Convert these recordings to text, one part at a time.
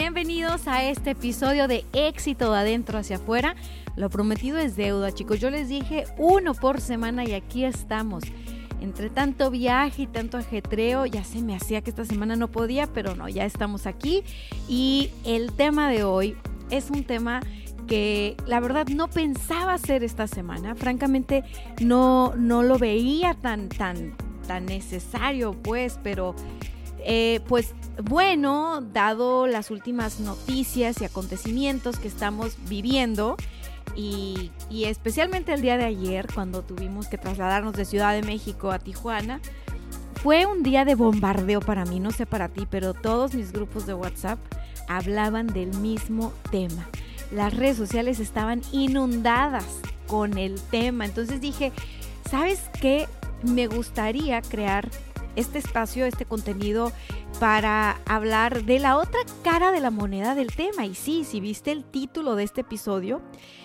Bienvenidos a este episodio de éxito de adentro hacia afuera. Lo prometido es deuda, chicos. Yo les dije uno por semana y aquí estamos. Entre tanto viaje y tanto ajetreo, ya se me hacía que esta semana no podía, pero no, ya estamos aquí. Y el tema de hoy es un tema que la verdad no pensaba hacer esta semana. Francamente, no, no lo veía tan, tan, tan necesario, pues, pero eh, pues bueno, dado las últimas noticias y acontecimientos que estamos viviendo, y, especialmente el día de ayer, cuando tuvimos que trasladarnos de Ciudad de México a Tijuana, fue un día de bombardeo para mí, no sé para ti, pero todos mis grupos de WhatsApp hablaban del mismo tema. Las redes sociales estaban inundadas con el tema. Entonces dije, ¿sabes qué? Me gustaría crear este espacio, este contenido para hablar de la otra cara de la moneda del tema. Y sí, si viste el título de este episodio,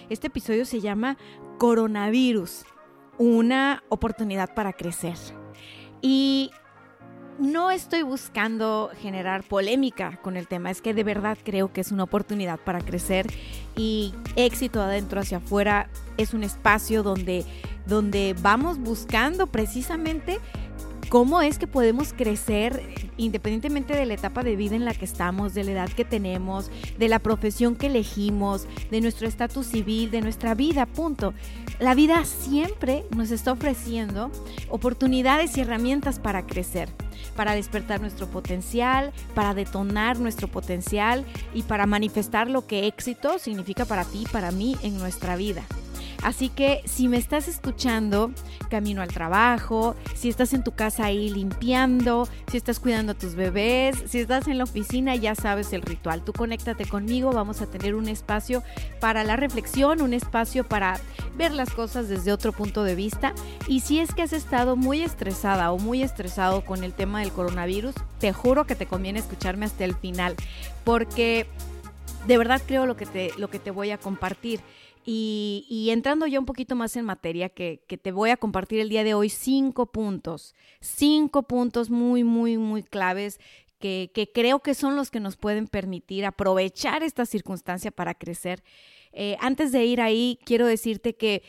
este episodio se llama Coronavirus, una oportunidad para crecer. Y no estoy buscando generar polémica con el tema, es que de verdad creo que es una oportunidad para crecer y éxito adentro hacia afuera es un espacio donde, donde vamos buscando precisamente cómo es que podemos crecer independientemente de la etapa de vida en la que estamos, de la edad que tenemos, de la profesión que elegimos, de nuestro estatus civil, de nuestra vida, punto. La vida siempre nos está ofreciendo oportunidades y herramientas para crecer, para despertar nuestro potencial, para detonar nuestro potencial y para manifestar lo que éxito significa para ti, para mí en nuestra vida. Así que si me estás escuchando camino al trabajo, si estás en tu casa ahí limpiando, si estás cuidando a tus bebés, si estás en la oficina, ya sabes el ritual. Tú conéctate conmigo, vamos a tener un espacio para la reflexión, un espacio para ver las cosas desde otro punto de vista. Y si es que has estado muy estresada o muy estresado con el tema del coronavirus, te juro que te conviene escucharme hasta el final, porque de verdad creo lo que te, lo que te voy a compartir. Y, entrando ya un poquito más en materia, que, te voy a compartir el día de hoy cinco puntos, cinco puntos muy, muy, muy claves que, creo que son los que nos pueden permitir aprovechar esta circunstancia para crecer. Eh, antes de ir ahí, quiero decirte que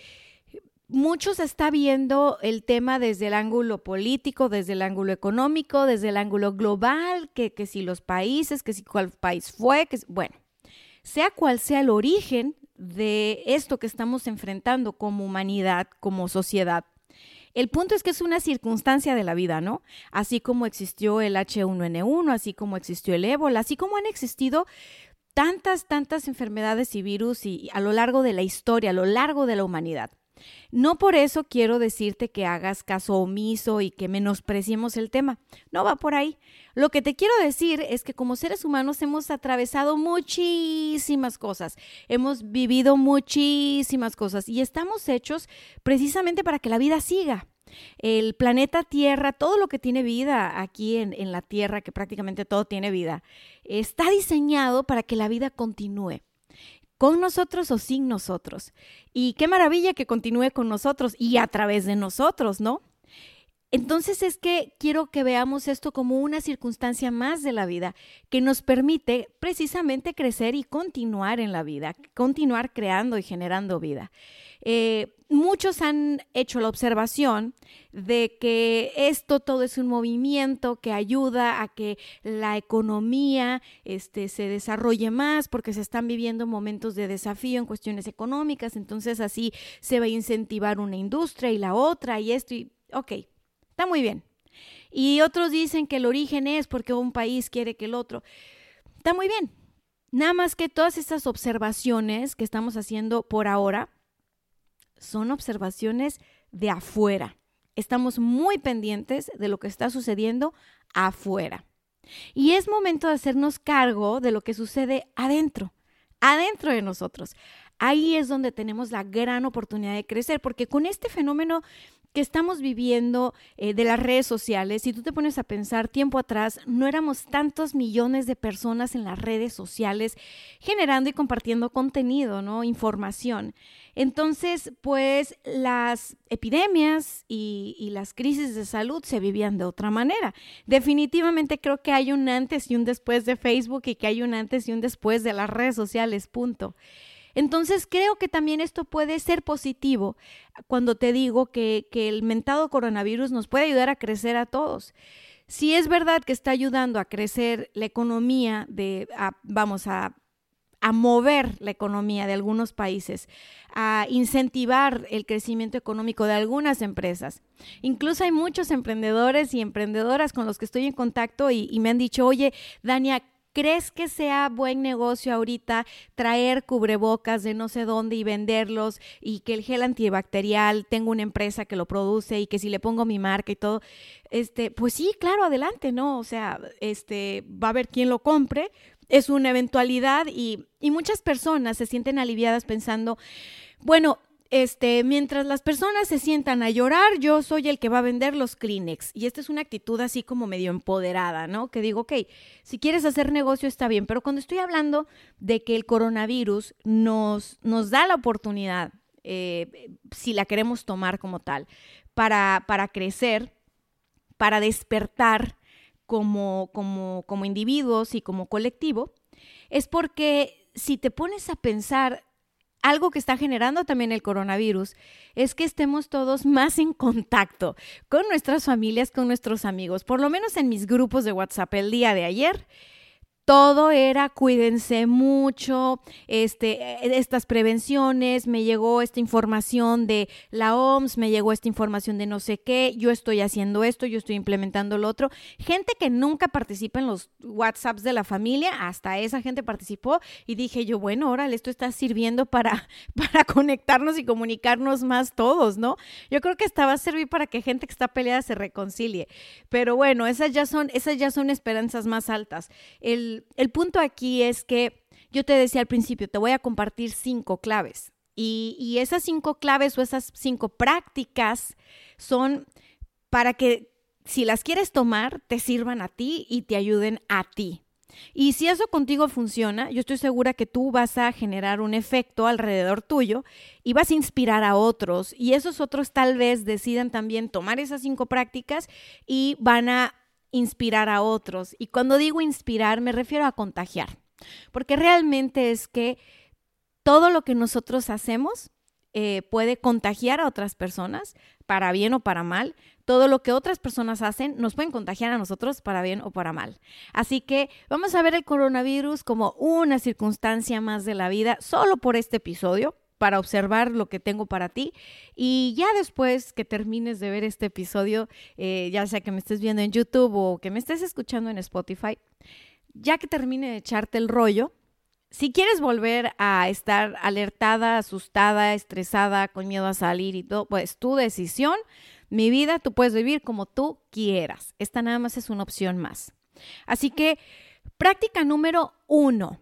muchos está viendo el tema desde el ángulo político, desde el ángulo económico, desde el ángulo global, que, que si los países, que si cuál país fue, que bueno, sea cual sea el origen de esto que estamos enfrentando como humanidad, como sociedad. El punto es que es una circunstancia de la vida, ¿no? Así como existió el H1N1, así como existió el ébola, así como han existido tantas, tantas enfermedades y virus y, a lo largo de la historia, a lo largo de la humanidad. No por eso quiero decirte que hagas caso omiso y que menospreciemos el tema. No va por ahí. Lo que te quiero decir es que como seres humanos hemos atravesado muchísimas cosas, hemos vivido muchísimas cosas y estamos hechos precisamente para que la vida siga. El planeta Tierra, todo lo que tiene vida aquí en, en la Tierra, que prácticamente todo tiene vida, está diseñado para que la vida continúe con nosotros o sin nosotros. Y qué maravilla que continúe con nosotros y a través de nosotros, ¿no? Entonces es que quiero que veamos esto como una circunstancia más de la vida que nos permite precisamente crecer y continuar en la vida, continuar creando y generando vida. Eh, muchos han hecho la observación de que esto todo es un movimiento que ayuda a que la economía este, se desarrolle más porque se están viviendo momentos de desafío en cuestiones económicas, entonces así se va a incentivar una industria y la otra y esto y ok, Está muy bien. Y otros dicen que el origen es porque un país quiere que el otro. está muy bien. Nada más que todas estas observaciones que estamos haciendo por ahora son observaciones de afuera. Estamos muy pendientes de lo que está sucediendo afuera. Y es momento de hacernos cargo de lo que sucede adentro, adentro de nosotros. Ahí es donde tenemos la gran oportunidad de crecer, porque con este fenómeno que estamos viviendo eh, de las redes sociales, si tú te pones a pensar tiempo atrás, no éramos tantos millones de personas en las redes sociales generando y compartiendo contenido, ¿no? Información. Entonces, pues las epidemias y, y las crisis de salud se vivían de otra manera. Definitivamente creo que hay un antes y un después de Facebook y que hay un antes y un después de las redes sociales, punto. Entonces creo que también esto puede ser positivo cuando te digo que, el mentado coronavirus nos puede ayudar a crecer a todos. Si es verdad que está ayudando a crecer la economía de, vamos a a mover la economía de algunos países, a incentivar el crecimiento económico de algunas empresas. Incluso hay muchos emprendedores y emprendedoras con los que estoy en contacto y, y me han dicho, oye, Dania, ¿Crees que sea buen negocio ahorita traer cubrebocas de no sé dónde y venderlos y que el gel antibacterial tengo una empresa que lo produce y que si le pongo mi marca y todo, este, pues sí, claro, adelante, ¿no? O sea, este, va a haber quien lo compre, es una eventualidad y, y muchas personas se sienten aliviadas pensando, bueno, este, mientras las personas se sientan a llorar, yo soy el que va a vender los Kleenex. Y esta es una actitud así como medio empoderada, ¿no? Que digo, ok, si quieres hacer negocio está bien, pero cuando estoy hablando de que el coronavirus nos, da la oportunidad, eh, si la queremos tomar como tal, para, para crecer, para despertar como, como, como individuos y como colectivo, es porque si te pones a pensar algo que está generando también el coronavirus es que estemos todos más en contacto con nuestras familias, con nuestros amigos. Por lo menos en mis grupos de WhatsApp el día de ayer todo era cuídense mucho, este, eh, estas prevenciones, me llegó esta información de la OMS, me llegó esta información de no sé qué, yo estoy haciendo esto, yo estoy implementando lo otro. Gente que nunca participa en los WhatsApps de la familia, hasta esa gente participó y dije yo, bueno, órale, esto está sirviendo para, para conectarnos y comunicarnos más todos, ¿no? Yo creo que esta va a servir para que gente que está peleada se reconcilie. Pero bueno, esas ya son, esas ya son esperanzas más altas. El el, punto aquí es que yo te decía al principio, te voy a compartir cinco claves. Y, y, esas cinco claves o esas cinco prácticas son para que si las quieres tomar, te sirvan a ti y te ayuden a ti. Y si eso contigo funciona, yo estoy segura que tú vas a generar un efecto alrededor tuyo y vas a inspirar a otros. Y esos otros tal vez decidan también tomar esas cinco prácticas y van a inspirar a otros. Y cuando digo inspirar, me refiero a contagiar, porque realmente es que todo lo que nosotros hacemos eh, puede contagiar a otras personas, para bien o para mal. Todo lo que otras personas hacen nos pueden contagiar a nosotros para bien o para mal. Así que vamos a ver el coronavirus como una circunstancia más de la vida solo por este episodio para observar lo que tengo para ti. Y ya después que termines de ver este episodio, eh, ya sea que me estés viendo en YouTube o que me estés escuchando en Spotify, ya que termine de echarte el rollo, si quieres volver a estar alertada, asustada, estresada, con miedo a salir y todo, pues tu decisión, mi vida, tú puedes vivir como tú quieras. Esta nada más es una opción más. Así que práctica número uno,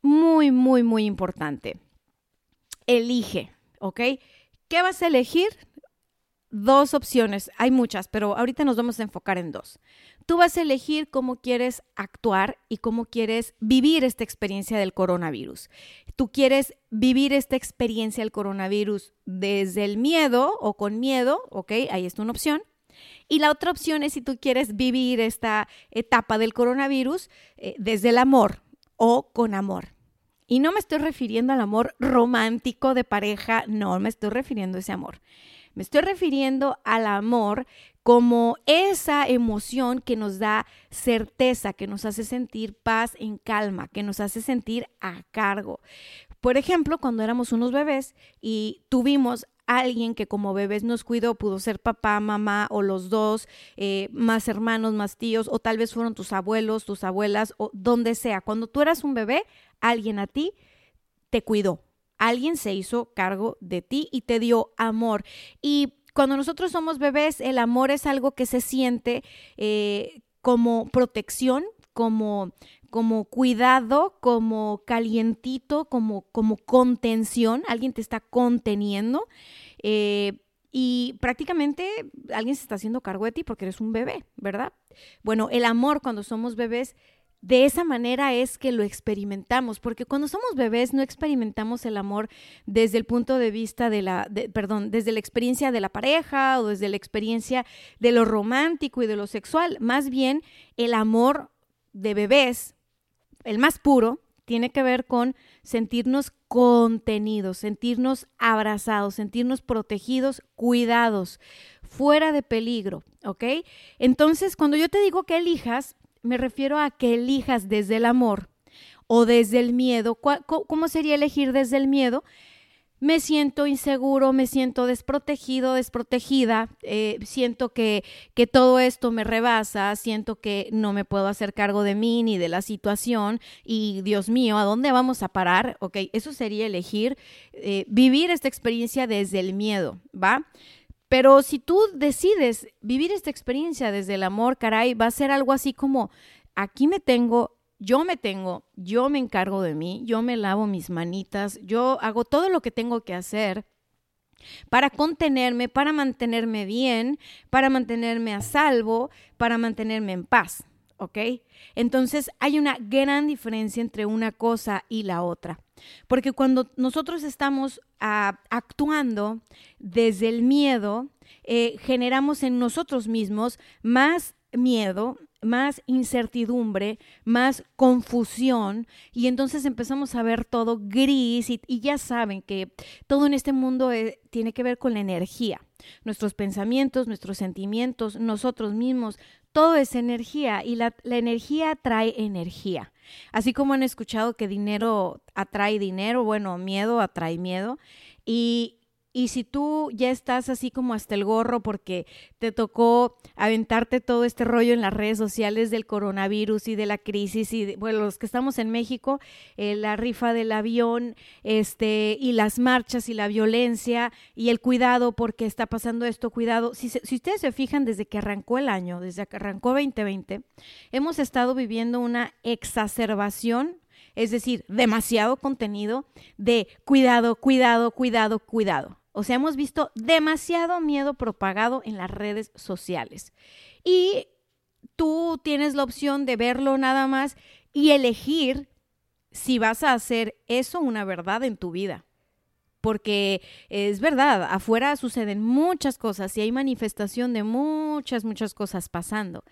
muy, muy, muy importante elige, ¿ok? ¿Qué vas a elegir? Dos opciones, hay muchas, pero ahorita nos vamos a enfocar en dos. Tú vas a elegir cómo quieres actuar y cómo quieres vivir esta experiencia del coronavirus. Tú quieres vivir esta experiencia del coronavirus desde el miedo o con miedo, ¿ok? Ahí está una opción. Y la otra opción es si tú quieres vivir esta etapa del coronavirus eh, desde el amor o con amor. Y no me estoy refiriendo al amor romántico de pareja, no, me estoy refiriendo a ese amor. Me estoy refiriendo al amor como esa emoción que nos da certeza, que nos hace sentir paz en calma, que nos hace sentir a cargo. Por ejemplo, cuando éramos unos bebés y tuvimos alguien que como bebés nos cuidó, pudo ser papá, mamá o los dos, eh, más hermanos, más tíos, o tal vez fueron tus abuelos, tus abuelas, o donde sea. Cuando tú eras un bebé, alguien a ti te cuidó, alguien se hizo cargo de ti y te dio amor. Y cuando nosotros somos bebés, el amor es algo que se siente eh, como protección, como, como cuidado, como calientito, como, como contención. Alguien te está conteniendo. Eh, y prácticamente alguien se está haciendo cargo de ti porque eres un bebé, ¿verdad? Bueno, el amor cuando somos bebés de esa manera es que lo experimentamos, porque cuando somos bebés no experimentamos el amor desde el punto de vista de la, perdón, desde la experiencia de la pareja o desde la experiencia de lo romántico y de lo sexual. Más bien, el amor de bebés, el más puro, tiene que ver con sentirnos contenidos, sentirnos abrazados, sentirnos protegidos, cuidados, fuera de peligro, ¿ok? Entonces, cuando yo te digo que elijas, me refiero a que elijas desde el amor o desde el miedo. ¿Cómo sería elegir desde el miedo? Me siento inseguro, me siento desprotegido, desprotegida, eh, siento que, que todo esto me rebasa, siento que no me puedo hacer cargo de mí ni de la situación y Dios mío, ¿a dónde vamos a parar? Ok, eso sería elegir eh, vivir esta experiencia desde el miedo, ¿va? Pero si tú decides vivir esta experiencia desde el amor, caray, va a ser algo así como, aquí me tengo, yo me tengo, yo me encargo de mí, yo me lavo mis manitas, yo hago todo lo que tengo que hacer para contenerme, para mantenerme bien, para mantenerme a salvo, para mantenerme en paz. ¿ok? Entonces hay una gran diferencia entre una cosa y la otra. Porque cuando nosotros estamos ah, actuando desde el miedo, eh, generamos en nosotros mismos más miedo, más incertidumbre, más confusión y entonces empezamos a ver todo gris y, ya saben que todo en este mundo eh, tiene que ver con la energía. Nuestros pensamientos, nuestros sentimientos, nosotros mismos, todo es energía y la, la energía trae energía. Así como han escuchado que dinero atrae dinero, bueno, miedo atrae miedo. Y, y si tú ya estás así como hasta el gorro porque te tocó aventarte todo este rollo en las redes sociales del coronavirus y de la crisis y bueno, los que estamos en México, eh, la rifa del avión, este y las marchas y la violencia y el cuidado porque está pasando esto, cuidado. Si, si ustedes se fijan desde que arrancó el año, desde que arrancó 2020, hemos estado viviendo una exacerbación es decir, demasiado contenido de cuidado, cuidado, cuidado, cuidado. O sea, hemos visto demasiado miedo propagado en las redes sociales. Y tú tienes la opción de verlo nada más y elegir si vas a hacer eso una verdad en tu vida. Porque es verdad, afuera suceden muchas cosas y hay manifestación de muchas, muchas cosas pasando.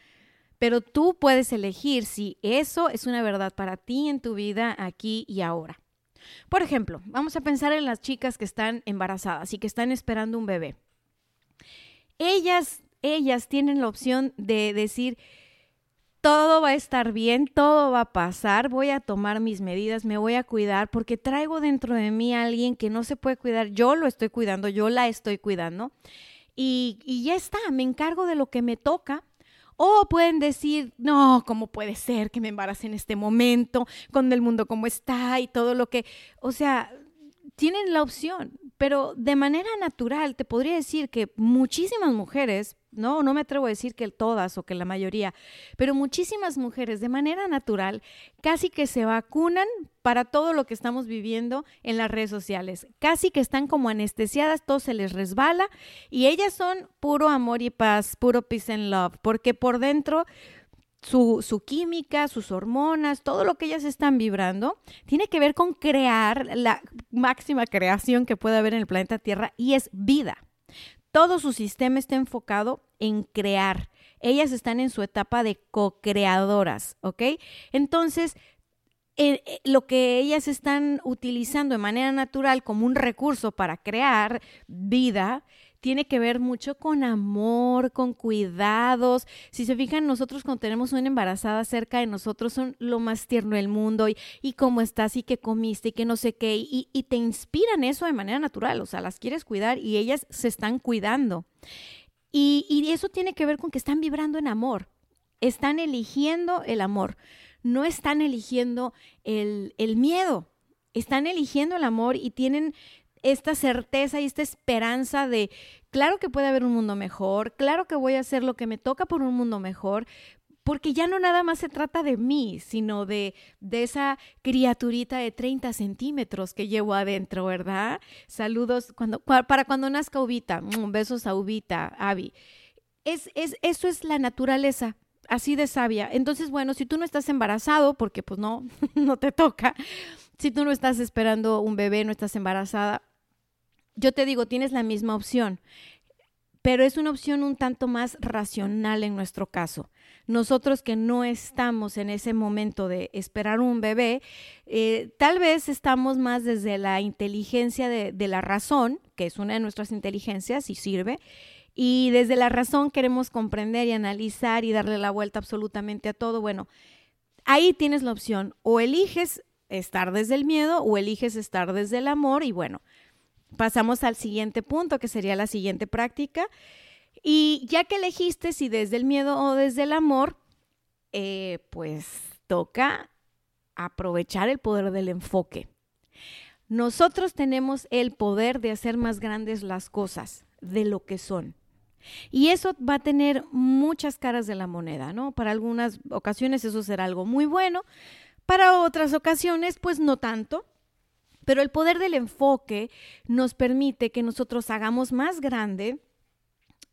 Pero tú puedes elegir si eso es una verdad para ti en tu vida aquí y ahora. Por ejemplo, vamos a pensar en las chicas que están embarazadas y que están esperando un bebé. Ellas, ellas tienen la opción de decir, todo va a estar bien, todo va a pasar, voy a tomar mis medidas, me voy a cuidar porque traigo dentro de mí a alguien que no se puede cuidar, yo lo estoy cuidando, yo la estoy cuidando y, y ya está, me encargo de lo que me toca o pueden decir, no, ¿cómo puede ser que me embarace en este momento, con el mundo como está y todo lo que, o sea, tienen la opción, pero de manera natural te podría decir que muchísimas mujeres no, no me atrevo a decir que todas o que la mayoría, pero muchísimas mujeres de manera natural casi que se vacunan para todo lo que estamos viviendo en las redes sociales. Casi que están como anestesiadas, todo se les resbala y ellas son puro amor y paz, puro peace and love, porque por dentro su, su, química, sus hormonas, todo lo que ellas están vibrando, tiene que ver con crear la máxima creación que puede haber en el planeta Tierra y es vida. Todo su sistema está enfocado en crear. Ellas están en su etapa de co-creadoras, ¿ok? Entonces, eh, eh, lo que ellas están utilizando de manera natural como un recurso para crear vida, tiene que ver mucho con amor, con cuidados. Si se fijan, nosotros cuando tenemos una embarazada cerca de nosotros son lo más tierno del mundo y, y cómo estás y qué comiste y qué no sé qué y, y te inspiran eso de manera natural, o sea, las quieres cuidar y ellas se están cuidando. Y, y eso tiene que ver con que están vibrando en amor, están eligiendo el amor, no están eligiendo el, el miedo, están eligiendo el amor y tienen esta certeza y esta esperanza de, claro que puede haber un mundo mejor, claro que voy a hacer lo que me toca por un mundo mejor, porque ya no nada más se trata de mí, sino de, de esa criaturita de 30 centímetros que llevo adentro, ¿verdad? Saludos cuando, para cuando nazca Ubita, mm, besos a Ubita, Avi. Es, es, eso es la naturaleza, así de sabia. Entonces, bueno, si tú no estás embarazado, porque pues no, no te toca, si tú no estás esperando un bebé, no estás embarazada, yo te digo, tienes la misma opción, pero es una opción un tanto más racional en nuestro caso. Nosotros que no estamos en ese momento de esperar un bebé, eh, tal vez estamos más desde la inteligencia de, de la razón, que es una de nuestras inteligencias y sirve, y desde la razón queremos comprender y analizar y darle la vuelta absolutamente a todo. Bueno, ahí tienes la opción, o eliges estar desde el miedo o eliges estar desde el amor y bueno, pasamos al siguiente punto, que sería la siguiente práctica. Y ya que elegiste si desde el miedo o desde el amor, eh, pues toca aprovechar el poder del enfoque. Nosotros tenemos el poder de hacer más grandes las cosas de lo que son. Y eso va a tener muchas caras de la moneda, ¿no? Para algunas ocasiones eso será algo muy bueno, para otras ocasiones pues no tanto. Pero el poder del enfoque nos permite que nosotros hagamos más grande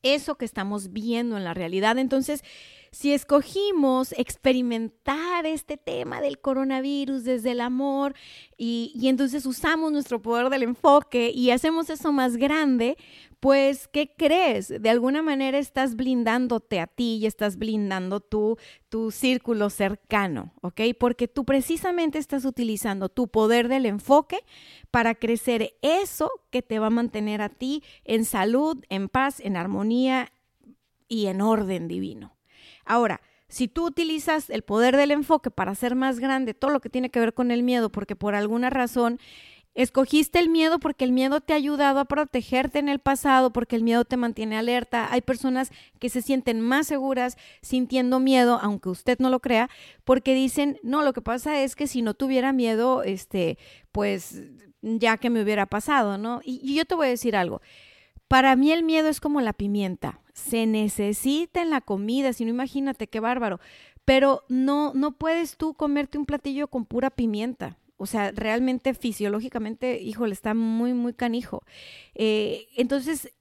eso que estamos viendo en la realidad. Entonces, si escogimos experimentar este tema del coronavirus desde el amor y, y, entonces usamos nuestro poder del enfoque y hacemos eso más grande, pues, ¿qué crees? De alguna manera estás blindándote a ti y estás blindando tu, tu círculo cercano, ¿ok? Porque tú precisamente estás utilizando tu poder del enfoque para crecer eso que te va a mantener a ti en salud, en paz, en armonía y en orden divino. Ahora, si tú utilizas el poder del enfoque para hacer más grande todo lo que tiene que ver con el miedo, porque por alguna razón Escogiste el miedo porque el miedo te ha ayudado a protegerte en el pasado, porque el miedo te mantiene alerta. Hay personas que se sienten más seguras sintiendo miedo, aunque usted no lo crea, porque dicen, no, lo que pasa es que si no tuviera miedo, este, pues ya que me hubiera pasado, ¿no? Y, yo te voy a decir algo. Para mí el miedo es como la pimienta. Se necesita en la comida, si no imagínate qué bárbaro. Pero no, no puedes tú comerte un platillo con pura pimienta o sea, realmente fisiológicamente, híjole, está muy, muy canijo. Eh, entonces,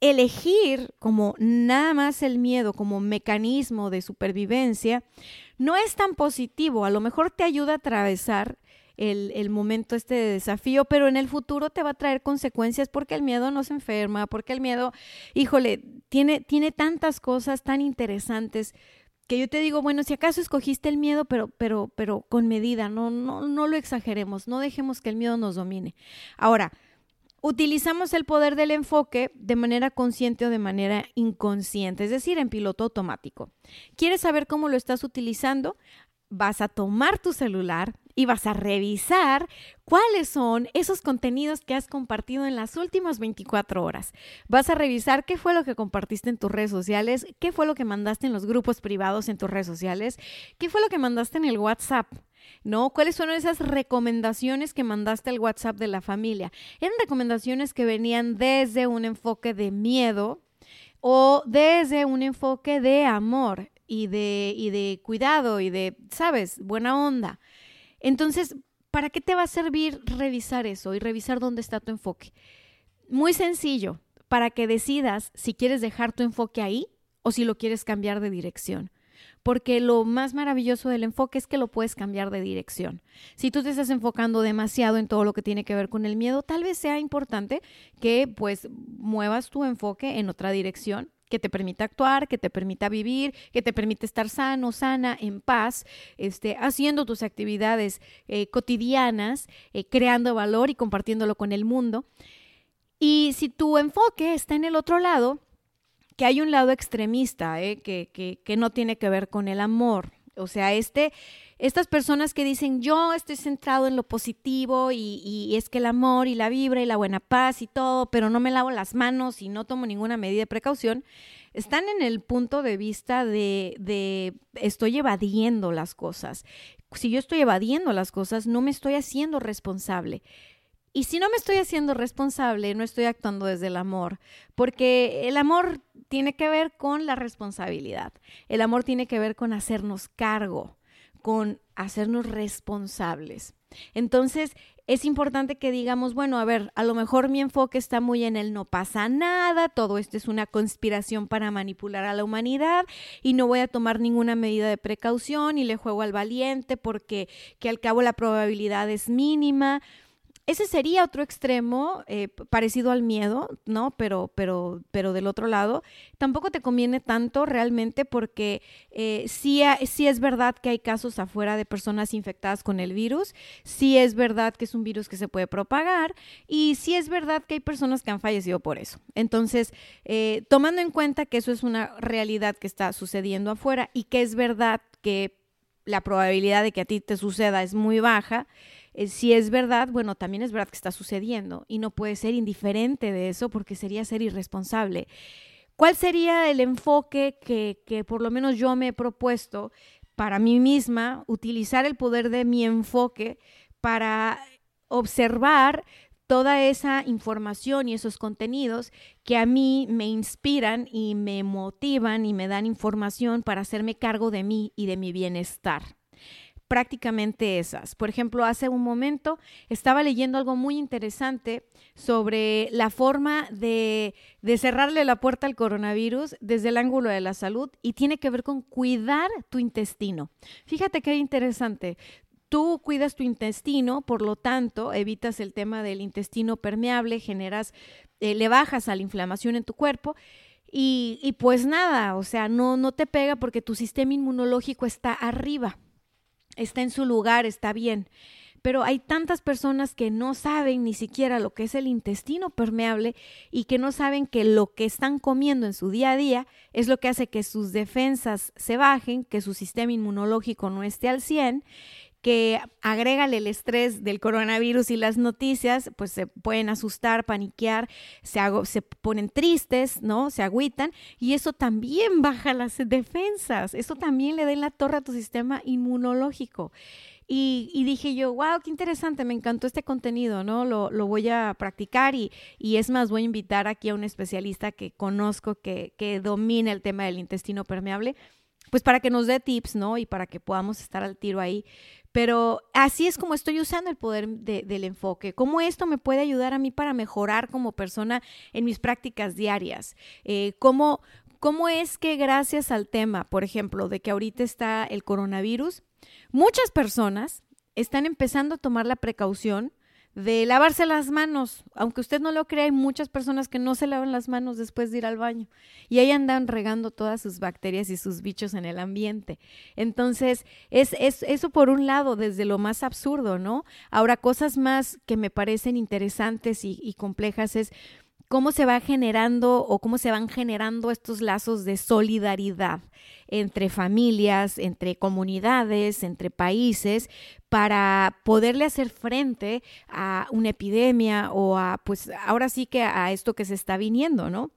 elegir como nada más el miedo como mecanismo de supervivencia no es tan positivo. A lo mejor te ayuda a atravesar el, el, momento este de desafío, pero en el futuro te va a traer consecuencias porque el miedo no se enferma, porque el miedo, híjole, tiene, tiene tantas cosas tan interesantes que yo te digo, bueno, si acaso escogiste el miedo, pero, pero, pero con medida, no, no, no lo exageremos, no dejemos que el miedo nos domine. Ahora, utilizamos el poder del enfoque de manera consciente o de manera inconsciente, es decir, en piloto automático. ¿Quieres saber cómo lo estás utilizando? Vas a tomar tu celular y vas a revisar cuáles son esos contenidos que has compartido en las últimas 24 horas. Vas a revisar qué fue lo que compartiste en tus redes sociales, qué fue lo que mandaste en los grupos privados en tus redes sociales, qué fue lo que mandaste en el WhatsApp. ¿no? ¿Cuáles son esas recomendaciones que mandaste al WhatsApp de la familia? Eran recomendaciones que venían desde un enfoque de miedo o desde un enfoque de amor y de, y de cuidado y de, ¿sabes?, buena onda. Entonces, ¿para qué te va a servir revisar eso y revisar dónde está tu enfoque? Muy sencillo, para que decidas si quieres dejar tu enfoque ahí o si lo quieres cambiar de dirección. Porque lo más maravilloso del enfoque es que lo puedes cambiar de dirección. Si tú te estás enfocando demasiado en todo lo que tiene que ver con el miedo, tal vez sea importante que pues muevas tu enfoque en otra dirección que te permita actuar, que te permita vivir, que te permita estar sano, sana, en paz, este, haciendo tus actividades eh, cotidianas, eh, creando valor y compartiéndolo con el mundo. Y si tu enfoque está en el otro lado, que hay un lado extremista, ¿eh? que, que, que no tiene que ver con el amor. O sea, este, estas personas que dicen yo estoy centrado en lo positivo y, es que el amor y la vibra y la buena paz y todo, pero no me lavo las manos y no tomo ninguna medida de precaución, están en el punto de vista de, de estoy evadiendo las cosas. Si yo estoy evadiendo las cosas, no me estoy haciendo responsable. Y si no me estoy haciendo responsable, no estoy actuando desde el amor, porque el amor tiene que ver con la responsabilidad. El amor tiene que ver con hacernos cargo, con hacernos responsables. Entonces, es importante que digamos, bueno, a ver, a lo mejor mi enfoque está muy en el no pasa nada, todo esto es una conspiración para manipular a la humanidad y no voy a tomar ninguna medida de precaución y le juego al valiente porque que al cabo la probabilidad es mínima. Ese sería otro extremo eh, parecido al miedo, ¿no? Pero, pero, pero del otro lado, tampoco te conviene tanto realmente porque eh, sí, es verdad que hay casos afuera de personas infectadas con el virus, sí es verdad que es un virus que se puede propagar y sí es verdad que hay personas que han fallecido por eso. Entonces, eh, tomando en cuenta que eso es una realidad que está sucediendo afuera y que es verdad que la probabilidad de que a ti te suceda es muy baja, eh, si es verdad, bueno, también es verdad que está sucediendo y no puede ser indiferente de eso porque sería ser irresponsable. ¿Cuál sería el enfoque que, que por lo menos yo me he propuesto para mí misma, utilizar el poder de mi enfoque para observar toda esa información y esos contenidos que a mí me inspiran y me motivan y me dan información para hacerme cargo de mí y de mi bienestar prácticamente esas. Por ejemplo, hace un momento estaba leyendo algo muy interesante sobre la forma de, cerrarle la puerta al coronavirus desde el ángulo de la salud y tiene que ver con cuidar tu intestino. Fíjate qué interesante. Tú cuidas tu intestino, por lo tanto, evitas el tema del intestino permeable, generas, eh, le bajas a la inflamación en tu cuerpo. Y, y pues nada, o sea, no, no te pega porque tu sistema inmunológico está arriba está en su lugar, está bien. Pero hay tantas personas que no saben ni siquiera lo que es el intestino permeable y que no saben que lo que están comiendo en su día a día es lo que hace que sus defensas se bajen, que su sistema inmunológico no esté al 100 que agrégale el estrés del coronavirus y las noticias, pues se pueden asustar, paniquear, se, se ponen tristes, ¿no? Se agüitan y eso también baja las defensas, eso también le da en la torre a tu sistema inmunológico. Y, dije yo, wow, qué interesante, me encantó este contenido, ¿no? Lo, lo voy a practicar y, y, es más, voy a invitar aquí a un especialista que conozco que, que domina el tema del intestino permeable, pues para que nos dé tips, ¿no? Y para que podamos estar al tiro ahí. Pero así es como estoy usando el poder del enfoque. ¿Cómo esto me puede ayudar a mí para mejorar como persona en mis prácticas diarias? Eh, ¿cómo, ¿Cómo es que gracias al tema, por ejemplo, de que ahorita está el coronavirus, muchas personas están empezando a tomar la precaución de lavarse las manos. Aunque usted no lo crea, hay muchas personas que no se lavan las manos después de ir al baño y ahí andan regando todas sus bacterias y sus bichos en el ambiente. Entonces, es, es eso por un lado, desde lo más absurdo, ¿no? Ahora, cosas más que me parecen interesantes y, y complejas es cómo se va generando o cómo se van generando estos lazos de solidaridad entre familias, entre comunidades, entre países, para poderle hacer frente a una epidemia o a, pues ahora sí que a esto que se está viniendo, ¿no?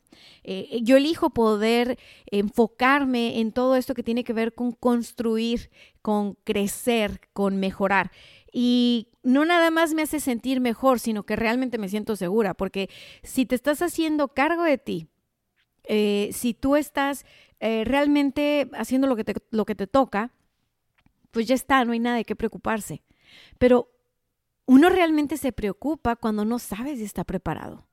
Eh, yo elijo poder enfocarme en todo esto que tiene que ver con construir, con crecer, con mejorar. Y no nada más me hace sentir mejor, sino que realmente me siento segura, porque si te estás haciendo cargo de ti, eh, si tú estás eh, realmente haciendo lo que, te, lo que te toca, pues ya está, no hay nada de qué preocuparse. Pero uno realmente se preocupa cuando no sabe si está preparado.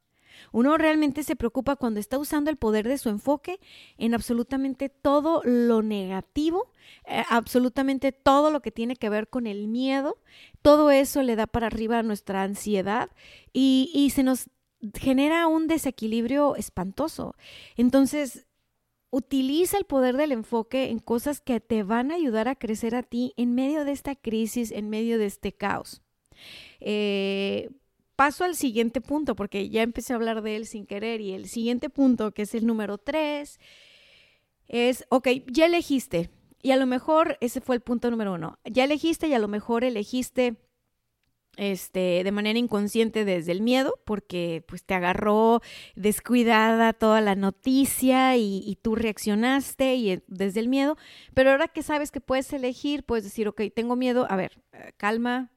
Uno realmente se preocupa cuando está usando el poder de su enfoque en absolutamente todo lo negativo, eh, absolutamente todo lo que tiene que ver con el miedo. Todo eso le da para arriba a nuestra ansiedad y, se nos genera un desequilibrio espantoso. Entonces, utiliza el poder del enfoque en cosas que te van a ayudar a crecer a ti en medio de esta crisis, en medio de este caos. Eh, paso al siguiente punto, porque ya empecé a hablar de él sin querer, y el siguiente punto, que es el número tres, es, ok, ya elegiste, y a lo mejor ese fue el punto número uno, ya elegiste y a lo mejor elegiste este, de manera inconsciente desde el miedo, porque pues te agarró descuidada toda la noticia y, tú reaccionaste y eh, desde el miedo, pero ahora que sabes que puedes elegir, puedes decir, ok, tengo miedo, a ver, eh, calma,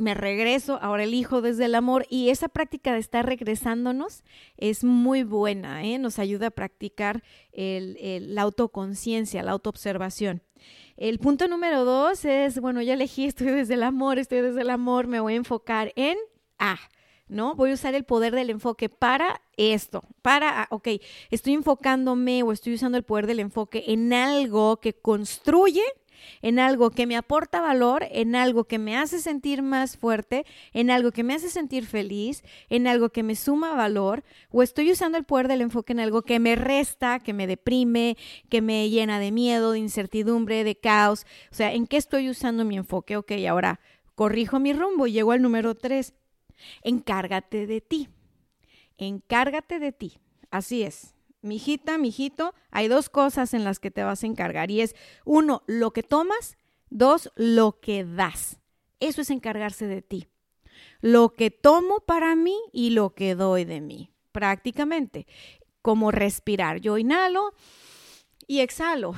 me regreso, ahora elijo desde el amor y esa práctica de estar regresándonos es muy buena, ¿eh? nos ayuda a practicar la autoconciencia, la autoobservación. El punto número dos es, bueno, ya elegí, estoy desde el amor, estoy desde el amor, me voy a enfocar en A. ¿no? Voy a usar el poder del enfoque para esto, para, ok, estoy enfocándome o estoy usando el poder del enfoque en algo que construye en algo que me aporta valor, en algo que me hace sentir más fuerte, en algo que me hace sentir feliz, en algo que me suma valor, o estoy usando el poder del enfoque en algo que me resta, que me deprime, que me llena de miedo, de incertidumbre, de caos. O sea, ¿en qué estoy usando mi enfoque? Ok, ahora corrijo mi rumbo y llego al número tres. Encárgate de ti. Encárgate de ti. Así es. Mijita, mijito, hay dos cosas en las que te vas a encargar y es uno, lo que tomas, dos, lo que das. Eso es encargarse de ti. Lo que tomo para mí y lo que doy de mí, prácticamente. Como respirar. Yo inhalo y exhalo.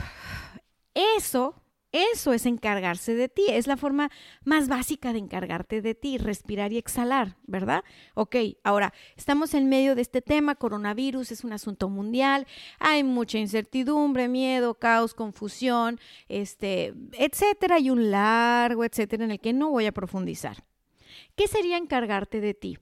Eso eso es encargarse de ti, es la forma más básica de encargarte de ti, respirar y exhalar, ¿verdad? Ok, ahora estamos en medio de este tema, coronavirus es un asunto mundial, hay mucha incertidumbre, miedo, caos, confusión, este, etcétera, y un largo etcétera en el que no voy a profundizar. ¿Qué sería encargarte de ti?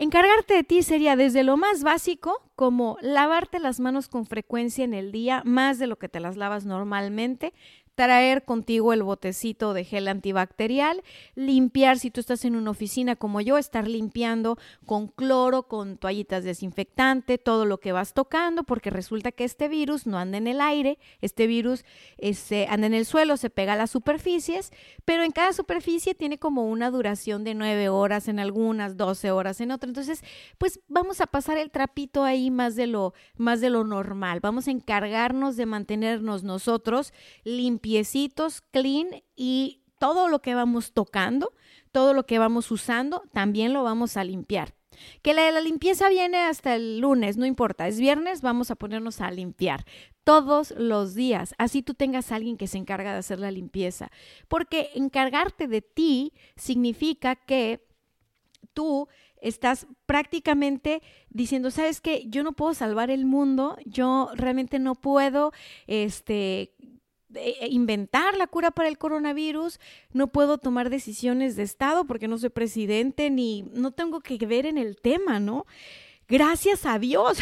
Encargarte de ti sería desde lo más básico, como lavarte las manos con frecuencia en el día, más de lo que te las lavas normalmente, traer contigo el botecito de gel antibacterial, limpiar si tú estás en una oficina como yo, estar limpiando con cloro, con toallitas desinfectante, todo lo que vas tocando, porque resulta que este virus no anda en el aire, este virus este, anda en el suelo, se pega a las superficies, pero en cada superficie tiene como una duración de nueve horas en algunas, 12 horas en otras. Entonces, pues vamos a pasar el trapito ahí más de lo, más de lo normal. Vamos a encargarnos de mantenernos nosotros limpios limpiecitos, clean y todo lo que vamos tocando, todo lo que vamos usando, también lo vamos a limpiar. Que la, la, limpieza viene hasta el lunes, no importa, es viernes, vamos a ponernos a limpiar todos los días. Así tú tengas a alguien que se encarga de hacer la limpieza. Porque encargarte de ti significa que tú estás prácticamente diciendo, ¿sabes qué? Yo no puedo salvar el mundo, yo realmente no puedo, este, inventar la cura para el coronavirus, no puedo tomar decisiones de Estado porque no soy presidente ni no tengo que ver en el tema, ¿no? Gracias a Dios,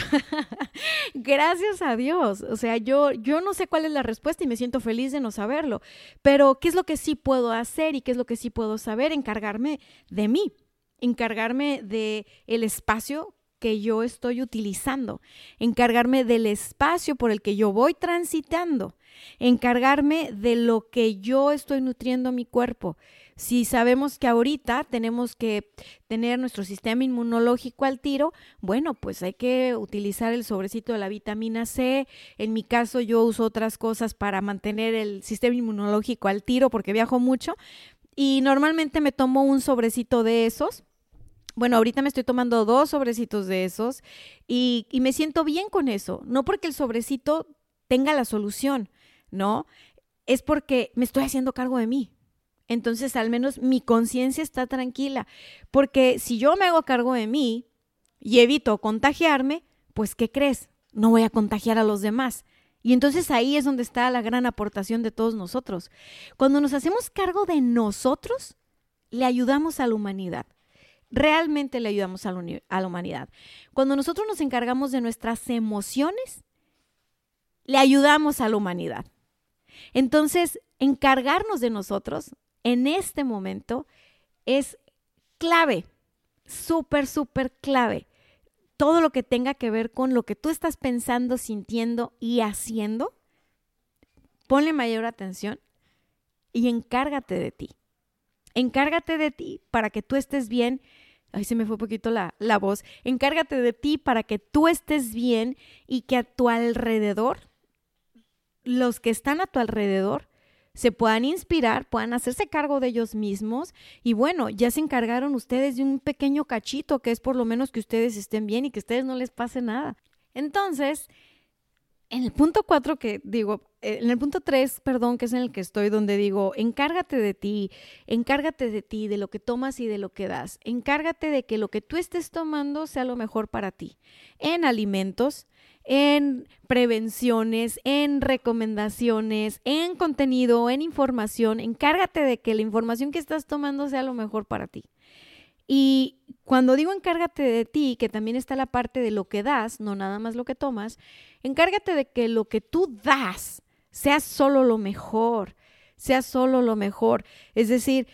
gracias a Dios. O sea, yo, yo no sé cuál es la respuesta y me siento feliz de no saberlo, pero ¿qué es lo que sí puedo hacer y qué es lo que sí puedo saber? Encargarme de mí, encargarme de el espacio que yo estoy utilizando, encargarme del espacio por el que yo voy transitando, encargarme de lo que yo estoy nutriendo mi cuerpo. Si sabemos que ahorita tenemos que tener nuestro sistema inmunológico al tiro, bueno, pues hay que utilizar el sobrecito de la vitamina C. En mi caso yo uso otras cosas para mantener el sistema inmunológico al tiro porque viajo mucho y normalmente me tomo un sobrecito de esos bueno, ahorita me estoy tomando dos sobrecitos de esos y, y, me siento bien con eso. No porque el sobrecito tenga la solución, ¿no? Es porque me estoy haciendo cargo de mí. Entonces, al menos mi conciencia está tranquila. Porque si yo me hago cargo de mí y evito contagiarme, pues, ¿qué crees? No voy a contagiar a los demás. Y entonces ahí es donde está la gran aportación de todos nosotros. Cuando nos hacemos cargo de nosotros, le ayudamos a la humanidad realmente le ayudamos a la, humanidad. Cuando nosotros nos encargamos de nuestras emociones, le ayudamos a la humanidad. Entonces, encargarnos de nosotros en este momento es clave, súper, súper clave. Todo lo que tenga que ver con lo que tú estás pensando, sintiendo y haciendo, ponle mayor atención y encárgate de ti. Encárgate de ti para que tú estés bien. Ahí se me fue un poquito la, la voz. Encárgate de ti para que tú estés bien y que a tu alrededor, los que están a tu alrededor, se puedan inspirar, puedan hacerse cargo de ellos mismos y bueno, ya se encargaron ustedes de un pequeño cachito que es por lo menos que ustedes estén bien y que a ustedes no les pase nada. Entonces, en el punto cuatro que digo, eh, en el punto tres, perdón, que es en el que estoy, donde digo, encárgate de ti, encárgate de ti, de lo que tomas y de lo que das. Encárgate de que lo que tú estés tomando sea lo mejor para ti. En alimentos, en prevenciones, en recomendaciones, en contenido, en información. Encárgate de que la información que estás tomando sea lo mejor para ti. Y cuando digo encárgate de ti, que también está la parte de lo que das, no nada más lo que tomas, encárgate de que lo que tú das sea solo lo mejor, sea solo lo mejor. Es decir,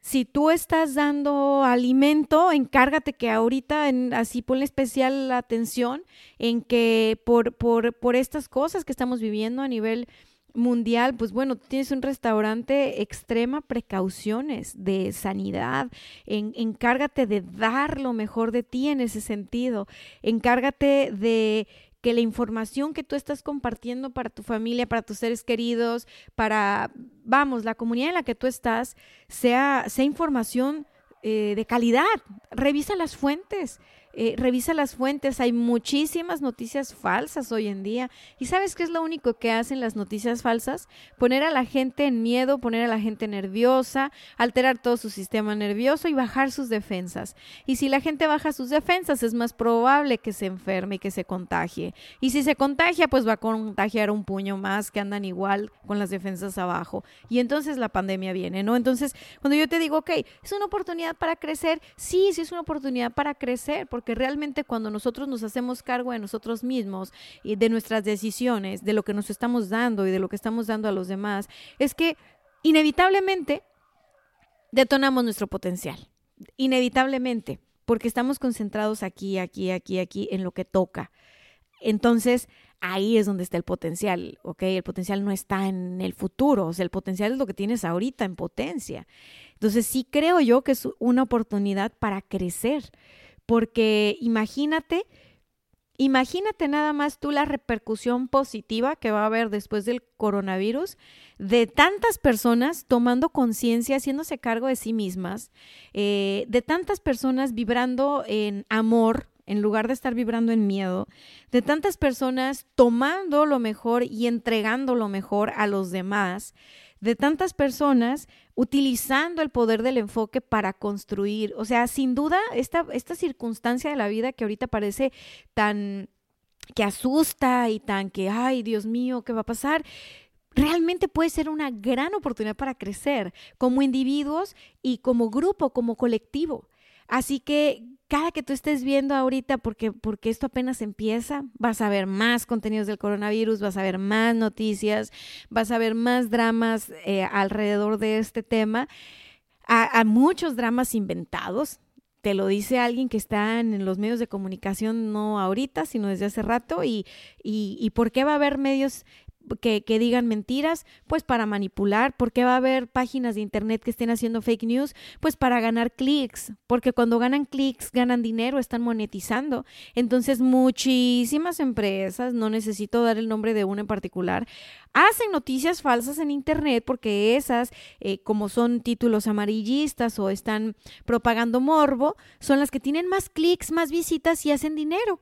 si tú estás dando alimento, encárgate que ahorita en, así ponle especial atención en que por, por, por estas cosas que estamos viviendo a nivel mundial, pues bueno, tienes un restaurante, extrema precauciones de sanidad, encárgate de dar lo mejor de ti en ese sentido, encárgate de que la información que tú estás compartiendo para tu familia, para tus seres queridos, para, vamos, la comunidad en la que tú estás, sea, sea información eh, de calidad. Revisa las fuentes. Eh, revisa las fuentes, hay muchísimas noticias falsas hoy en día. ¿Y sabes qué es lo único que hacen las noticias falsas? Poner a la gente en miedo, poner a la gente nerviosa, alterar todo su sistema nervioso y bajar sus defensas. Y si la gente baja sus defensas, es más probable que se enferme y que se contagie. Y si se contagia, pues va a contagiar un puño más que andan igual con las defensas abajo. Y entonces la pandemia viene, ¿no? Entonces, cuando yo te digo, ok, es una oportunidad para crecer, sí, sí es una oportunidad para crecer, porque porque realmente cuando nosotros nos hacemos cargo de nosotros mismos y de nuestras decisiones, de lo que nos estamos dando y de lo que estamos dando a los demás, es que inevitablemente detonamos nuestro potencial. Inevitablemente, porque estamos concentrados aquí, aquí, aquí, aquí, en lo que toca. Entonces, ahí es donde está el potencial, ¿ok? El potencial no está en el futuro, o sea, el potencial es lo que tienes ahorita en potencia. Entonces, sí creo yo que es una oportunidad para crecer porque imagínate, imagínate nada más tú la repercusión positiva que va a haber después del coronavirus de tantas personas tomando conciencia, haciéndose cargo de sí mismas, eh, de tantas personas vibrando en amor, en lugar de estar vibrando en miedo, de tantas personas tomando lo mejor y entregando lo mejor a los demás, de tantas personas utilizando el poder del enfoque para construir. O sea, sin duda, esta, esta circunstancia de la vida que ahorita parece tan que asusta y tan que, ay, Dios mío, ¿qué va a pasar? realmente puede ser una gran oportunidad para crecer como individuos y como grupo, como colectivo. Así que cada que tú estés viendo ahorita, porque, porque esto apenas empieza, vas a ver más contenidos del coronavirus, vas a ver más noticias, vas a ver más dramas eh, alrededor de este tema, a, muchos dramas inventados. Te lo dice alguien que está en los medios de comunicación no ahorita, sino desde hace rato. Y, y, y por qué va a haber medios que, digan mentiras, pues para manipular, porque va a haber páginas de internet que estén haciendo fake news, pues para ganar clics, porque cuando ganan clics ganan dinero, están monetizando. Entonces muchísimas empresas, no necesito dar el nombre de una en particular, hacen noticias falsas en internet porque esas, eh, como son títulos amarillistas o están propagando morbo, son las que tienen más clics, más visitas y hacen dinero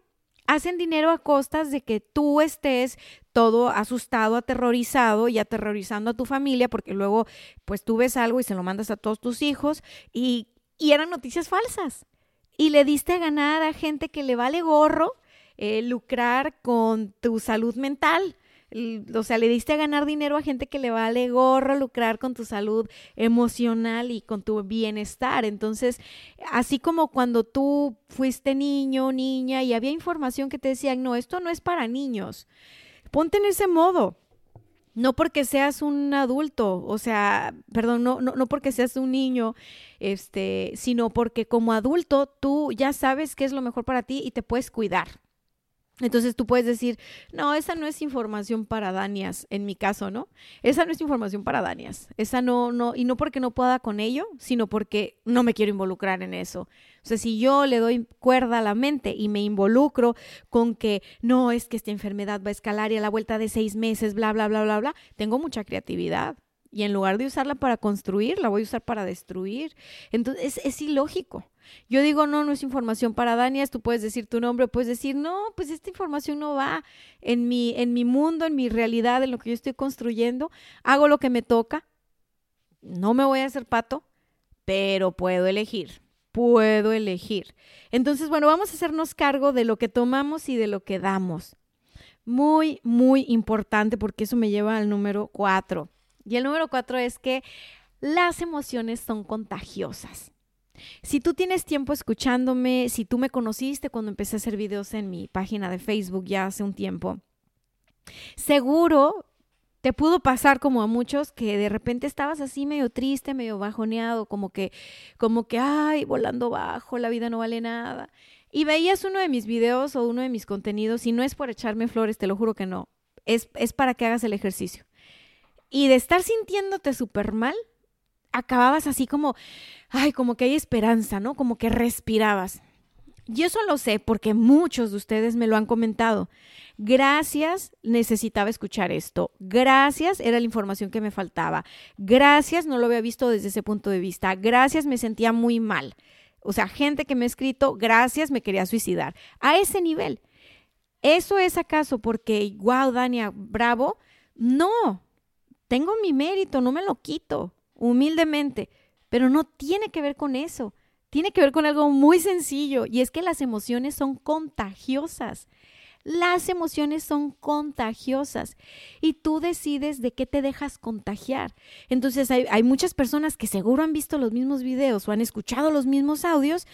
hacen dinero a costas de que tú estés todo asustado, aterrorizado y aterrorizando a tu familia, porque luego pues tú ves algo y se lo mandas a todos tus hijos y, eran noticias falsas. Y le diste a ganar a gente que le vale gorro eh, lucrar con tu salud mental o sea, le diste a ganar dinero a gente que le vale gorro lucrar con tu salud emocional y con tu bienestar. Entonces, así como cuando tú fuiste niño, niña y había información que te decían, no, esto no es para niños, ponte en ese modo. No porque seas un adulto, o sea, perdón, no, no, no porque seas un niño, este, sino porque como adulto tú ya sabes qué es lo mejor para ti y te puedes cuidar Entonces tú puedes decir, no, esa no es información para Danias, en mi caso, ¿no? Esa no es información para Danias. Esa no, no, y no porque no pueda con ello, sino porque no me quiero involucrar en eso. O sea, si yo le doy cuerda a la mente y me involucro con que no, es que esta enfermedad va a escalar y a la vuelta de seis meses, bla, bla, bla, bla, bla, tengo mucha creatividad. Y en lugar de usarla para construir, la voy a usar para destruir. Entonces, es, es ilógico. Yo digo, no, no es información para Danias, tú puedes decir tu nombre, puedes decir, no, pues esta información no va en mi, en mi mundo, en mi realidad, en lo que yo estoy construyendo, hago lo que me toca, no me voy a hacer pato, pero puedo elegir, puedo elegir. Entonces, bueno, vamos a hacernos cargo de lo que tomamos y de lo que damos. Muy, muy importante porque eso me lleva al número cuatro. Y el número cuatro es que las emociones son contagiosas. Si tú tienes tiempo escuchándome, si tú me conociste cuando empecé a hacer videos en mi página de Facebook ya hace un tiempo, seguro te pudo pasar como a muchos que de repente estabas así medio triste, medio bajoneado, como que, como que, ay, volando bajo, la vida no vale nada. Y veías uno de mis videos o uno de mis contenidos y no es por echarme flores, te lo juro que no, es, es para que hagas el ejercicio. Y de estar sintiéndote súper mal, acababas así como, ay, como que hay esperanza, ¿no? Como que respirabas. Y eso lo sé porque muchos de ustedes me lo han comentado. Gracias, necesitaba escuchar esto. Gracias, era la información que me faltaba. Gracias, no lo había visto desde ese punto de vista. Gracias, me sentía muy mal. O sea, gente que me ha escrito, gracias, me quería suicidar. A ese nivel. ¿Eso es acaso porque, wow, Dania, bravo? No, tengo mi mérito, no me lo quito humildemente, pero no tiene que ver con eso. Tiene que ver con algo muy sencillo y es que las emociones son contagiosas. Las emociones son contagiosas y tú decides de qué te dejas contagiar. Entonces hay, hay, muchas personas que seguro han visto los mismos videos o han escuchado los mismos audios,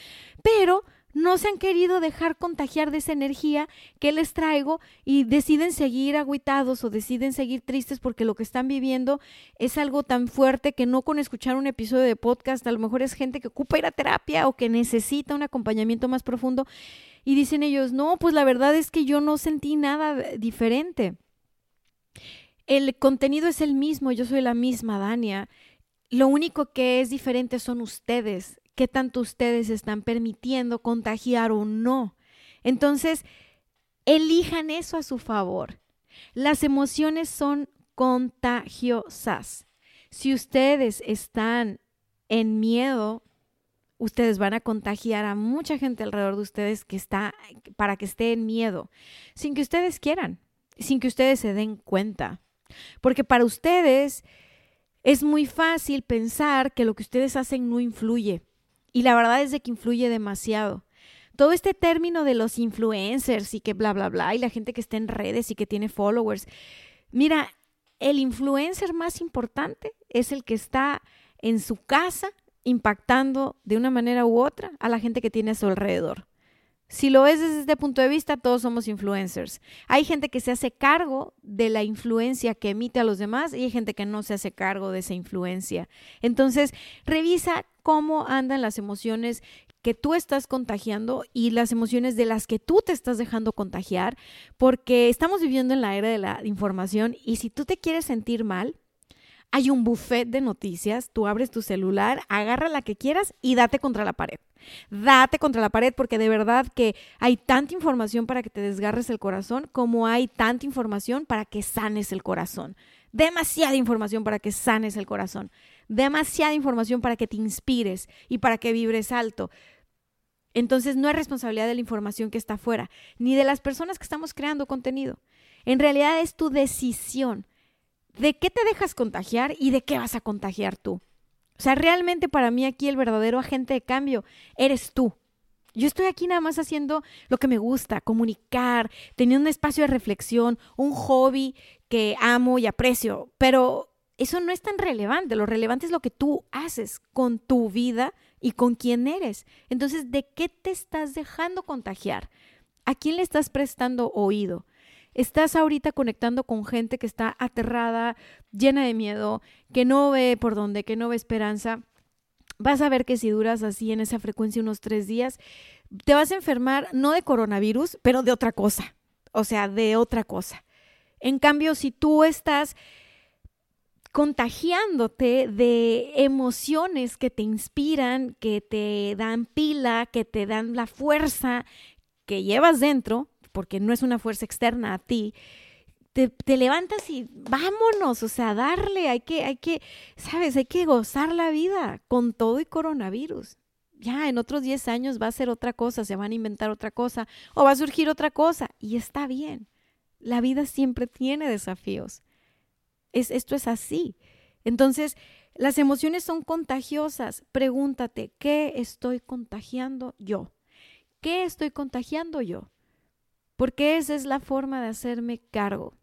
pero no se han querido dejar contagiar de esa energía que les traigo y deciden seguir agüitados o deciden seguir tristes porque lo que están viviendo es algo tan fuerte que no con escuchar un episodio de podcast, a lo mejor es gente que ocupa ir a terapia o que necesita un acompañamiento más profundo y dicen ellos, no, pues la verdad es que yo no sentí nada diferente. El contenido es el mismo, yo soy la misma, Dania. Lo único que es diferente son ustedes qué tanto ustedes están permitiendo contagiar o no. Entonces, elijan eso a su favor. Las emociones son contagiosas. Si ustedes están en miedo, ustedes van a contagiar a mucha gente alrededor de ustedes que está para que esté en miedo, sin que ustedes quieran, sin que ustedes se den cuenta. Porque para ustedes es muy fácil pensar que lo que ustedes hacen no influye. Y la verdad es de que influye demasiado. Todo este término de los influencers y que bla, bla, bla, y la gente que está en redes y que tiene followers. Mira, el influencer más importante es el que está en su casa impactando de una manera u otra a la gente que tiene a su alrededor. Si lo ves desde este punto de vista, todos somos influencers. Hay gente que se hace cargo de la influencia que emite a los demás y hay gente que no se hace cargo de esa influencia. Entonces, revisa cómo andan las emociones que tú estás contagiando y las emociones de las que tú te estás dejando contagiar, porque estamos viviendo en la era de la información y si tú te quieres sentir mal, hay un buffet de noticias, tú abres tu celular, agarra la que quieras y date contra la pared. Date contra la pared porque de verdad que hay tanta información para que te desgarres el corazón como hay tanta información para que sanes el corazón. Demasiada información para que sanes el corazón. Demasiada información para que te inspires y para que vibres alto. Entonces no es responsabilidad de la información que está afuera, ni de las personas que estamos creando contenido. En realidad es tu decisión de qué te dejas contagiar y de qué vas a contagiar tú. O sea, realmente para mí aquí el verdadero agente de cambio eres tú. Yo estoy aquí nada más haciendo lo que me gusta, comunicar, teniendo un espacio de reflexión, un hobby que amo y aprecio, pero eso no es tan relevante. Lo relevante es lo que tú haces con tu vida y con quién eres. Entonces, ¿de qué te estás dejando contagiar? ¿A quién le estás prestando oído? Estás ahorita conectando con gente que está aterrada, llena de miedo, que no ve por dónde, que no ve esperanza, vas a ver que si duras así en esa frecuencia unos tres días, te vas a enfermar no de coronavirus, pero de otra cosa. o sea, de otra cosa. En cambio, si tú estás contagiándote de emociones que te inspiran, que te dan pila, que te dan la fuerza que llevas dentro, porque no es una fuerza externa a ti, te, levantas y vámonos, o sea, darle, hay que, hay que, sabes, hay que gozar la vida con todo y coronavirus. Ya en otros 10 años va a ser otra cosa, se van a inventar otra cosa o va a surgir otra cosa y está bien. La vida siempre tiene desafíos esto es así. Entonces, las emociones son contagiosas. Pregúntate, ¿qué estoy contagiando yo? ¿Qué estoy contagiando yo? Porque esa es la forma de hacerme cargo.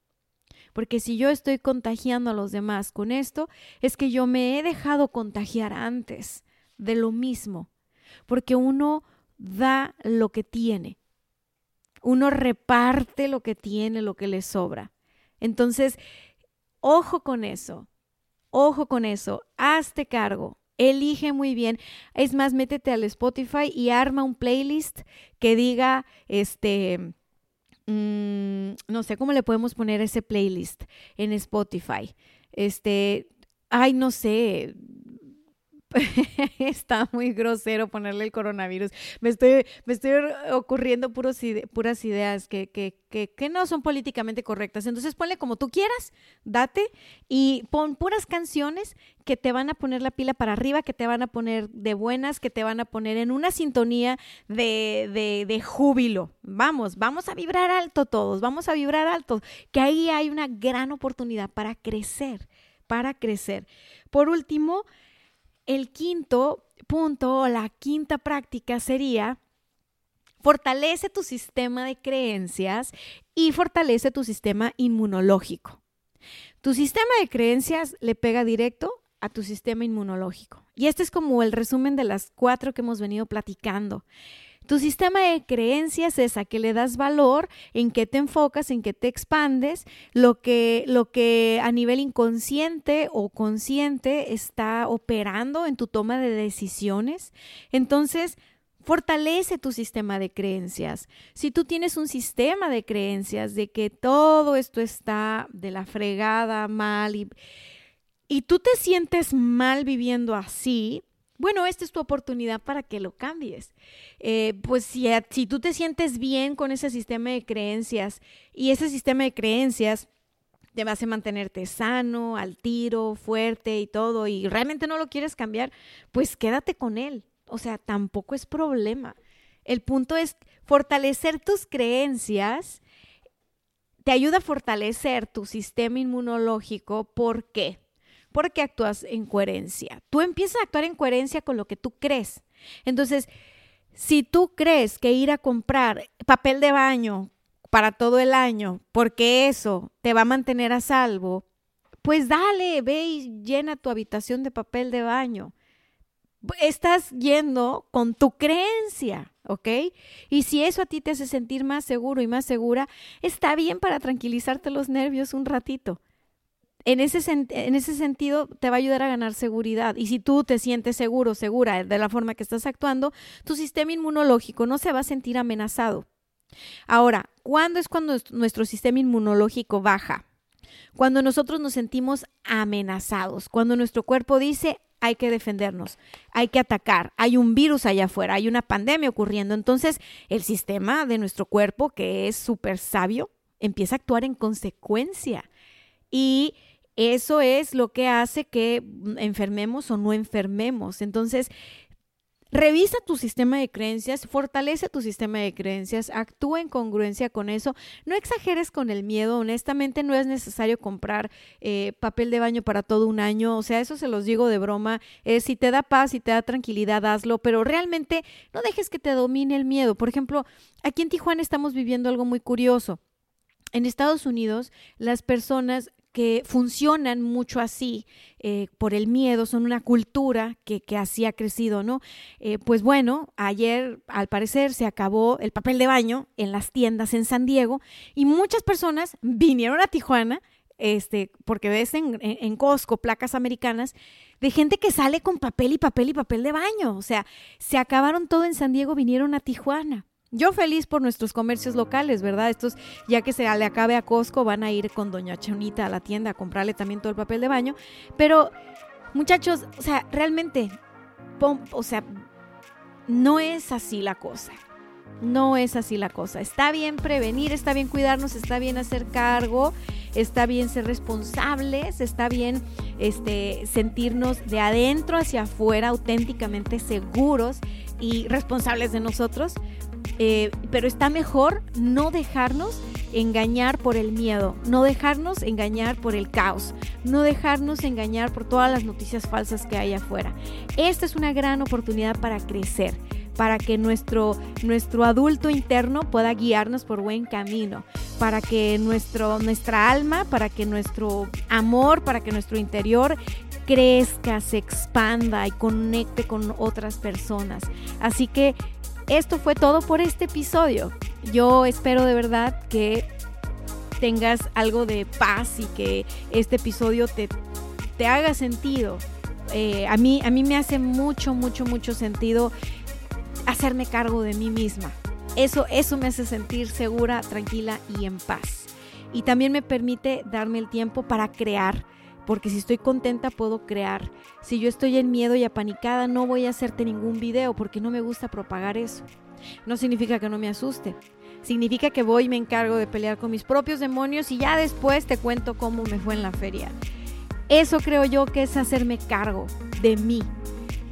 Porque si yo estoy contagiando a los demás con esto, es que yo me he dejado contagiar antes de lo mismo. Porque uno da lo que tiene. Uno reparte lo que tiene, lo que le sobra. Entonces, Ojo con eso, ojo con eso, hazte cargo, elige muy bien. Es más, métete al Spotify y arma un playlist que diga, este, mm, no sé cómo le podemos poner ese playlist en Spotify. Este, ay, no sé, está muy grosero ponerle el coronavirus. Me estoy, me estoy ocurriendo puras ideas que, que, que, no son políticamente correctas. Entonces ponle como tú quieras, date y pon puras canciones que te van a poner la pila para arriba, que te van a poner de buenas, que te van a poner en una sintonía de, de, de júbilo. Vamos, vamos a vibrar alto todos, vamos a vibrar alto, que ahí hay una gran oportunidad para crecer, para crecer. Por último, el quinto punto o la quinta práctica sería fortalece tu sistema de creencias y fortalece tu sistema inmunológico. Tu sistema de creencias le pega directo a tu sistema inmunológico. Y este es como el resumen de las cuatro que hemos venido platicando. Tu sistema de creencias es a que le das valor, en qué te enfocas, en qué te expandes, lo que, lo que a nivel inconsciente o consciente está operando en tu toma de decisiones. Entonces, Fortalece tu sistema de creencias. Si tú tienes un sistema de creencias de que todo esto está de la fregada, mal, y, y tú te sientes mal viviendo así, bueno, esta es tu oportunidad para que lo cambies. Eh, pues si, si tú te sientes bien con ese sistema de creencias y ese sistema de creencias te hace mantenerte sano, al tiro, fuerte y todo, y realmente no lo quieres cambiar, pues quédate con él. O sea, tampoco es problema. El punto es fortalecer tus creencias, te ayuda a fortalecer tu sistema inmunológico. ¿Por qué? Porque actúas en coherencia. Tú empiezas a actuar en coherencia con lo que tú crees. Entonces, si tú crees que ir a comprar papel de baño para todo el año, porque eso te va a mantener a salvo, pues dale, ve y llena tu habitación de papel de baño. Estás yendo con tu creencia, ¿ok? Y si eso a ti te hace sentir más seguro y más segura, está bien para tranquilizarte los nervios un ratito en ese, en ese sentido te va a ayudar a ganar seguridad. Y si tú te sientes seguro, segura de la forma que estás actuando, tu sistema inmunológico no se va a sentir amenazado. Ahora, ¿cuándo es cuando nuestro sistema inmunológico baja? Cuando nosotros nos sentimos amenazados, cuando nuestro cuerpo dice hay que defendernos, hay que atacar, hay un virus allá afuera, hay una pandemia ocurriendo. Entonces, el sistema de nuestro cuerpo, que es súper sabio, empieza a actuar en consecuencia. Y eso es lo que hace que enfermemos o no enfermemos. Entonces, Revisa tu sistema de creencias, fortalece tu sistema de creencias, actúa en congruencia con eso. No exageres con el miedo, honestamente no es necesario comprar eh, papel de baño para todo un año, o sea, eso se los digo de broma, si te da paz, si te da tranquilidad, hazlo, pero realmente no dejes que te domine el miedo. Por ejemplo, aquí en Tijuana estamos viviendo algo muy curioso. En Estados Unidos, las personas que funcionan mucho así eh, por el miedo, son una cultura que, que así ha crecido, ¿no? Eh, pues bueno, ayer al parecer se acabó el papel de baño en las tiendas en San Diego y muchas personas vinieron a Tijuana, este, porque ves en, en Costco placas americanas, de gente que sale con papel y papel y papel de baño, o sea, se acabaron todo en San Diego, vinieron a Tijuana. Yo feliz por nuestros comercios locales, ¿verdad? Estos, ya que se le acabe a Costco, van a ir con Doña Chonita a la tienda a comprarle también todo el papel de baño. Pero, muchachos, o sea, realmente, o sea, no es así la cosa. No es así la cosa. Está bien prevenir, está bien cuidarnos, está bien hacer cargo, está bien ser responsables, está bien este, sentirnos de adentro hacia afuera auténticamente seguros y responsables de nosotros, eh, pero está mejor no dejarnos engañar por el miedo, no dejarnos engañar por el caos, no dejarnos engañar por todas las noticias falsas que hay afuera. Esta es una gran oportunidad para crecer, para que nuestro, nuestro adulto interno pueda guiarnos por buen camino, para que nuestro, nuestra alma, para que nuestro amor, para que nuestro interior crezca, se expanda y conecte con otras personas. Así que esto fue todo por este episodio. Yo espero de verdad que tengas algo de paz y que este episodio te, te haga sentido. Eh, a, mí, a mí me hace mucho, mucho, mucho sentido hacerme cargo de mí misma. Eso, eso me hace sentir segura, tranquila y en paz. Y también me permite darme el tiempo para crear porque si estoy contenta puedo crear. Si yo estoy en miedo y apanicada, no voy a hacerte ningún video porque no me gusta propagar eso. No significa que no me asuste. Significa que voy y me encargo de pelear con mis propios demonios y ya después te cuento cómo me fue en la feria. Eso creo yo que es hacerme cargo de mí.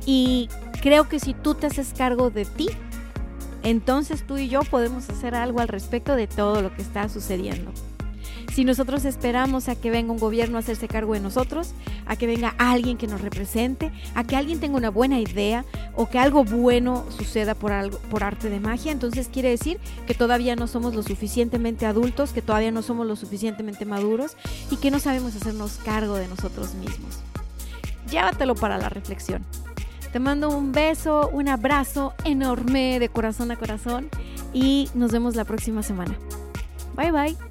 Y creo que si tú te haces cargo de ti, entonces tú y yo podemos hacer algo al respecto de todo lo que está sucediendo. Si nosotros esperamos a que venga un gobierno a hacerse cargo de nosotros, a que venga alguien que nos represente, a que alguien tenga una buena idea o que algo bueno suceda por, algo, por arte de magia, entonces quiere decir que todavía no somos lo suficientemente adultos, que todavía no somos lo suficientemente maduros y que no sabemos hacernos cargo de nosotros mismos. Llévatelo para la reflexión. Te mando un beso, un abrazo enorme de corazón a corazón y nos vemos la próxima semana. Bye bye.